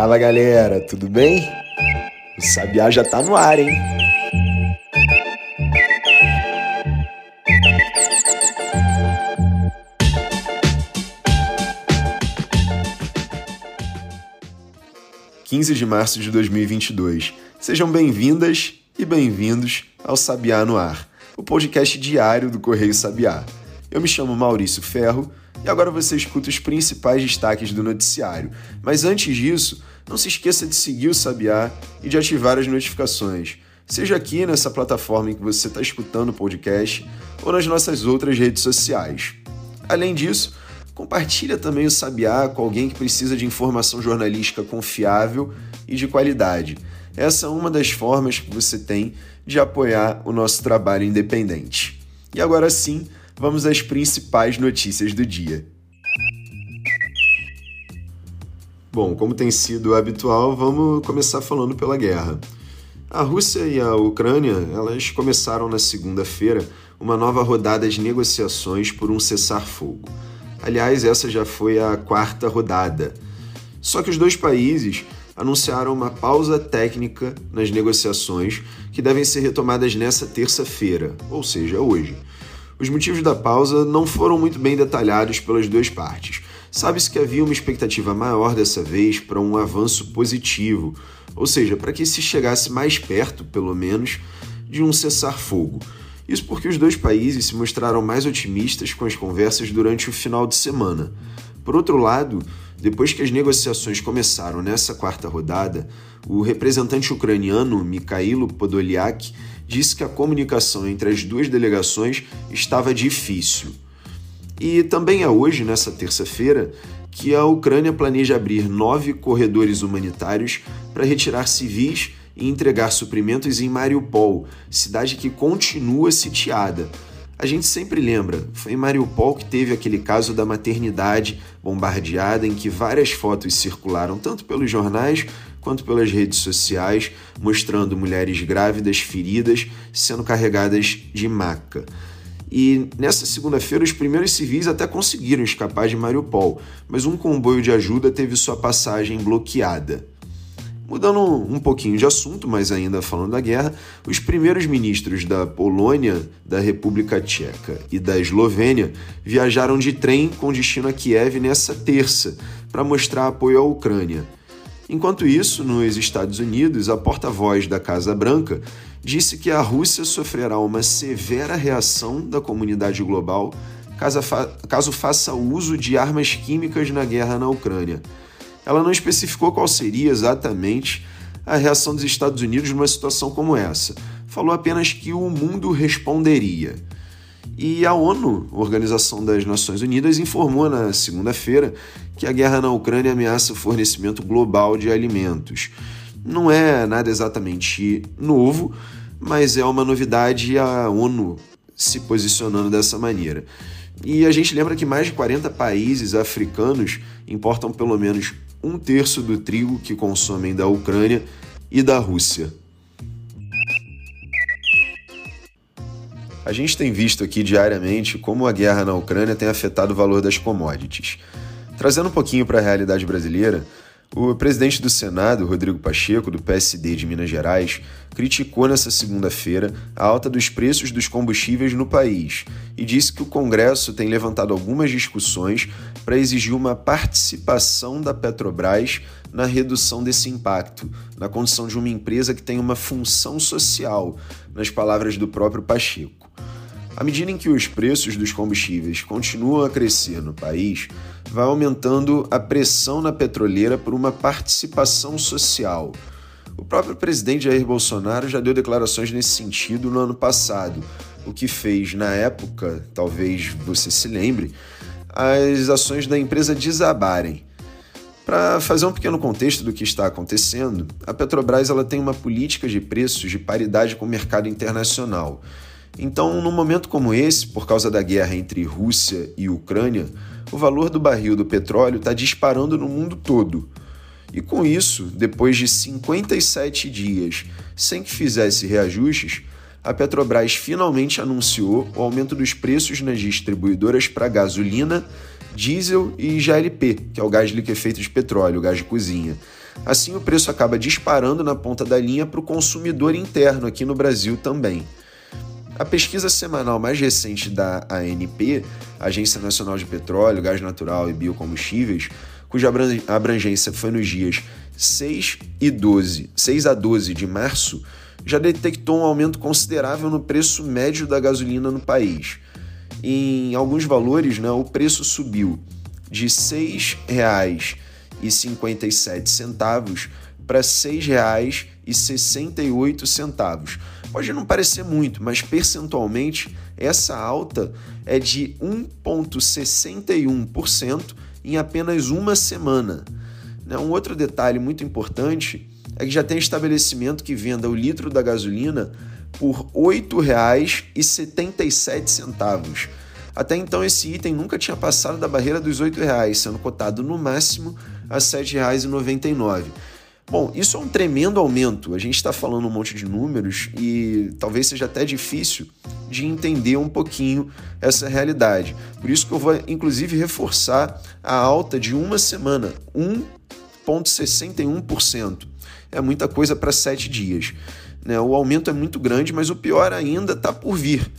Fala galera, tudo bem? O Sabiá já tá no ar, hein? Quinze de março de 2022. Sejam bem-vindas e bem-vindos ao Sabiá no Ar, o podcast diário do Correio Sabiá. Eu me chamo Maurício Ferro e agora você escuta os principais destaques do noticiário. Mas antes disso, não se esqueça de seguir o Sabiá e de ativar as notificações. Seja aqui nessa plataforma em que você está escutando o podcast ou nas nossas outras redes sociais. Além disso, compartilha também o Sabiá com alguém que precisa de informação jornalística confiável e de qualidade. Essa é uma das formas que você tem de apoiar o nosso trabalho independente. E agora sim, vamos às principais notícias do dia. Bom, como tem sido habitual, vamos começar falando pela guerra. A Rússia e a Ucrânia, elas começaram na segunda-feira uma nova rodada de negociações por um cessar-fogo. Aliás, essa já foi a quarta rodada. Só que os dois países anunciaram uma pausa técnica nas negociações que devem ser retomadas nessa terça-feira, ou seja, hoje. Os motivos da pausa não foram muito bem detalhados pelas duas partes. Sabe-se que havia uma expectativa maior dessa vez para um avanço positivo, ou seja, para que se chegasse mais perto, pelo menos, de um cessar-fogo. Isso porque os dois países se mostraram mais otimistas com as conversas durante o final de semana. Por outro lado, depois que as negociações começaram nessa quarta rodada, o representante ucraniano Mikhailo Podolyak disse que a comunicação entre as duas delegações estava difícil. E também é hoje, nessa terça-feira, que a Ucrânia planeja abrir nove corredores humanitários para retirar civis e entregar suprimentos em Mariupol, cidade que continua sitiada. A gente sempre lembra, foi em Mariupol que teve aquele caso da maternidade bombardeada em que várias fotos circularam tanto pelos jornais quanto pelas redes sociais, mostrando mulheres grávidas feridas sendo carregadas de maca. E nessa segunda-feira, os primeiros civis até conseguiram escapar de Mariupol, mas um comboio de ajuda teve sua passagem bloqueada. Mudando um pouquinho de assunto, mas ainda falando da guerra, os primeiros ministros da Polônia, da República Tcheca e da Eslovênia viajaram de trem com destino a Kiev nessa terça para mostrar apoio à Ucrânia. Enquanto isso, nos Estados Unidos, a porta-voz da Casa Branca disse que a Rússia sofrerá uma severa reação da comunidade global caso, fa caso faça uso de armas químicas na guerra na Ucrânia. Ela não especificou qual seria exatamente a reação dos Estados Unidos numa situação como essa. Falou apenas que o mundo responderia. E a ONU, Organização das Nações Unidas, informou na segunda-feira que a guerra na Ucrânia ameaça o fornecimento global de alimentos. Não é nada exatamente novo, mas é uma novidade a ONU se posicionando dessa maneira. E a gente lembra que mais de 40 países africanos importam pelo menos um terço do trigo que consomem da Ucrânia e da Rússia. A gente tem visto aqui diariamente como a guerra na Ucrânia tem afetado o valor das commodities. Trazendo um pouquinho para a realidade brasileira, o presidente do Senado, Rodrigo Pacheco, do PSD de Minas Gerais, criticou nesta segunda-feira a alta dos preços dos combustíveis no país e disse que o Congresso tem levantado algumas discussões para exigir uma participação da Petrobras na redução desse impacto, na condição de uma empresa que tem uma função social, nas palavras do próprio Pacheco. À medida em que os preços dos combustíveis continuam a crescer no país, vai aumentando a pressão na petroleira por uma participação social. O próprio presidente Jair Bolsonaro já deu declarações nesse sentido no ano passado, o que fez, na época, talvez você se lembre, as ações da empresa desabarem. Para fazer um pequeno contexto do que está acontecendo, a Petrobras ela tem uma política de preços de paridade com o mercado internacional. Então, num momento como esse, por causa da guerra entre Rússia e Ucrânia, o valor do barril do petróleo está disparando no mundo todo. E com isso, depois de 57 dias sem que fizesse reajustes, a Petrobras finalmente anunciou o aumento dos preços nas distribuidoras para gasolina, diesel e GLP, que é o gás liquefeito de petróleo, o gás de cozinha. Assim, o preço acaba disparando na ponta da linha para o consumidor interno aqui no Brasil também. A pesquisa semanal mais recente da ANP, Agência Nacional de Petróleo, Gás Natural e Biocombustíveis, cuja abrangência foi nos dias 6 e 12, 6 a 12 de março, já detectou um aumento considerável no preço médio da gasolina no país. Em alguns valores, né, o preço subiu de R$ 6,57 para R$ 6,68. Pode não parecer muito, mas percentualmente essa alta é de 1,61% em apenas uma semana. Né, um outro detalhe muito importante é que já tem estabelecimento que venda o litro da gasolina por R$ 8,77. Até então esse item nunca tinha passado da barreira dos R$ 8,00, sendo cotado no máximo a R$ 7,99. Bom, isso é um tremendo aumento. A gente está falando um monte de números e talvez seja até difícil de entender um pouquinho essa realidade. Por isso que eu vou, inclusive, reforçar a alta de uma semana, 1,61%. É muita coisa para sete dias. Né? O aumento é muito grande, mas o pior ainda está por vir.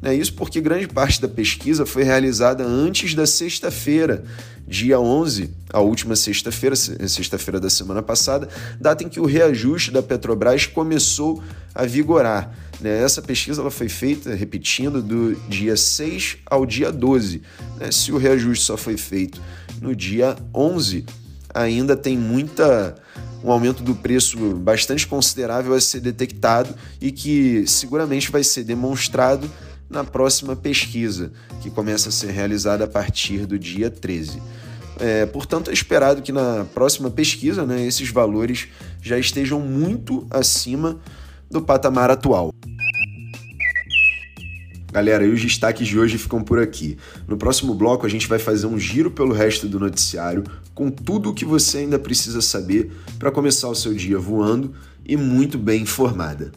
Né? Isso porque grande parte da pesquisa foi realizada antes da sexta-feira, dia 11, a última sexta-feira, sexta-feira da semana passada, data em que o reajuste da Petrobras começou a vigorar. Né? Essa pesquisa ela foi feita, repetindo, do dia 6 ao dia 12. Né? Se o reajuste só foi feito no dia 11, ainda tem muita um aumento do preço bastante considerável a ser detectado e que seguramente vai ser demonstrado na próxima pesquisa, que começa a ser realizada a partir do dia 13. É, portanto, é esperado que na próxima pesquisa né, esses valores já estejam muito acima do patamar atual. Galera, e os destaques de hoje ficam por aqui. No próximo bloco, a gente vai fazer um giro pelo resto do noticiário com tudo o que você ainda precisa saber para começar o seu dia voando e muito bem informada.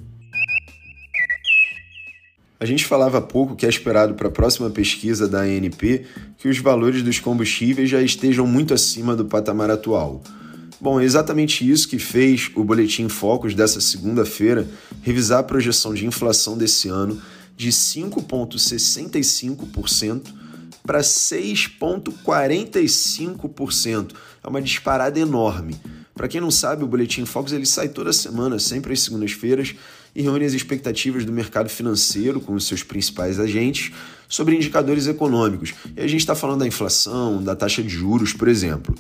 A gente falava há pouco que é esperado para a próxima pesquisa da ANP que os valores dos combustíveis já estejam muito acima do patamar atual. Bom, é exatamente isso que fez o Boletim Focus dessa segunda-feira revisar a projeção de inflação desse ano de 5,65% para 6,45%. É uma disparada enorme. Para quem não sabe, o Boletim Focus ele sai toda semana, sempre às segundas-feiras, e reúne as expectativas do mercado financeiro com os seus principais agentes sobre indicadores econômicos. E a gente está falando da inflação, da taxa de juros, por exemplo.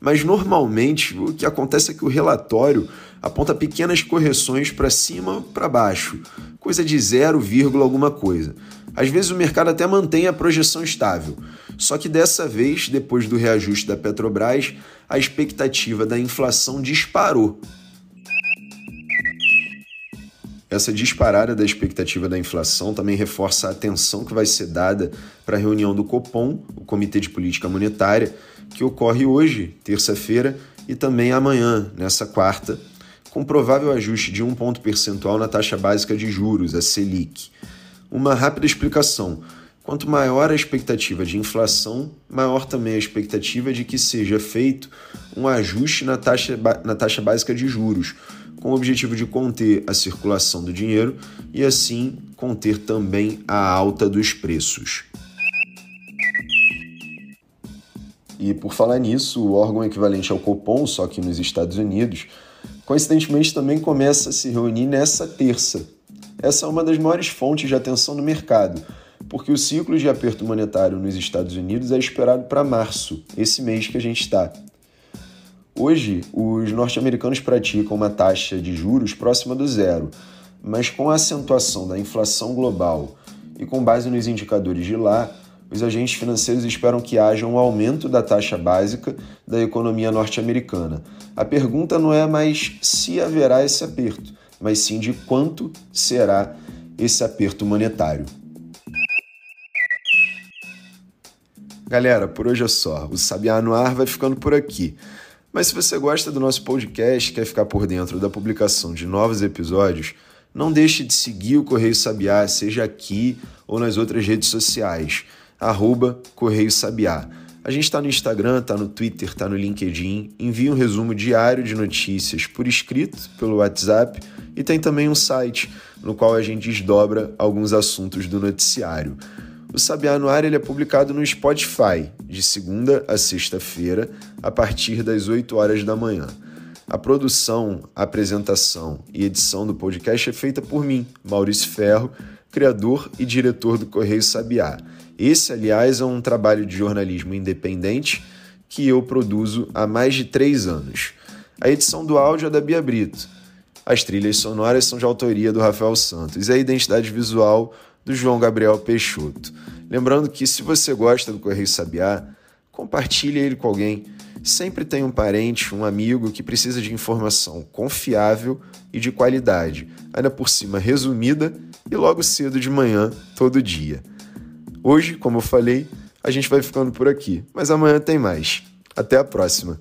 Mas normalmente o que acontece é que o relatório aponta pequenas correções para cima para baixo, coisa de 0, alguma coisa. Às vezes o mercado até mantém a projeção estável. Só que dessa vez, depois do reajuste da Petrobras, a expectativa da inflação disparou essa disparada da expectativa da inflação também reforça a atenção que vai ser dada para a reunião do Copom, o Comitê de Política Monetária, que ocorre hoje, terça-feira, e também amanhã, nessa quarta, com provável ajuste de um ponto percentual na taxa básica de juros, a Selic. Uma rápida explicação. Quanto maior a expectativa de inflação, maior também a expectativa de que seja feito um ajuste na taxa, na taxa básica de juros, com o objetivo de conter a circulação do dinheiro e, assim, conter também a alta dos preços. E por falar nisso, o órgão equivalente ao Copom, só que nos Estados Unidos, coincidentemente também começa a se reunir nessa terça. Essa é uma das maiores fontes de atenção no mercado, porque o ciclo de aperto monetário nos Estados Unidos é esperado para março, esse mês que a gente está. Hoje, os norte-americanos praticam uma taxa de juros próxima do zero, mas com a acentuação da inflação global e com base nos indicadores de lá, os agentes financeiros esperam que haja um aumento da taxa básica da economia norte-americana. A pergunta não é mais se haverá esse aperto, mas sim de quanto será esse aperto monetário. Galera, por hoje é só. O Sabiá no Ar vai ficando por aqui. Mas se você gosta do nosso podcast e quer ficar por dentro da publicação de novos episódios, não deixe de seguir o Correio Sabiá, seja aqui ou nas outras redes sociais, arroba Correio Sabiá. A gente está no Instagram, está no Twitter, está no LinkedIn. Envia um resumo diário de notícias por escrito, pelo WhatsApp, e tem também um site no qual a gente desdobra alguns assuntos do noticiário. O Sabiá no Ar ele é publicado no Spotify, de segunda a sexta-feira, a partir das 8 horas da manhã. A produção, apresentação e edição do podcast é feita por mim, Maurício Ferro, criador e diretor do Correio Sabiá. Esse, aliás, é um trabalho de jornalismo independente que eu produzo há mais de três anos. A edição do áudio é da Bia Brito. As trilhas sonoras são de autoria do Rafael Santos e a identidade visual do João Gabriel Peixoto. Lembrando que se você gosta do Correio Sabiá, compartilhe ele com alguém. Sempre tem um parente, um amigo que precisa de informação confiável e de qualidade, ainda por cima resumida e logo cedo de manhã, todo dia. Hoje, como eu falei, a gente vai ficando por aqui, mas amanhã tem mais. Até a próxima!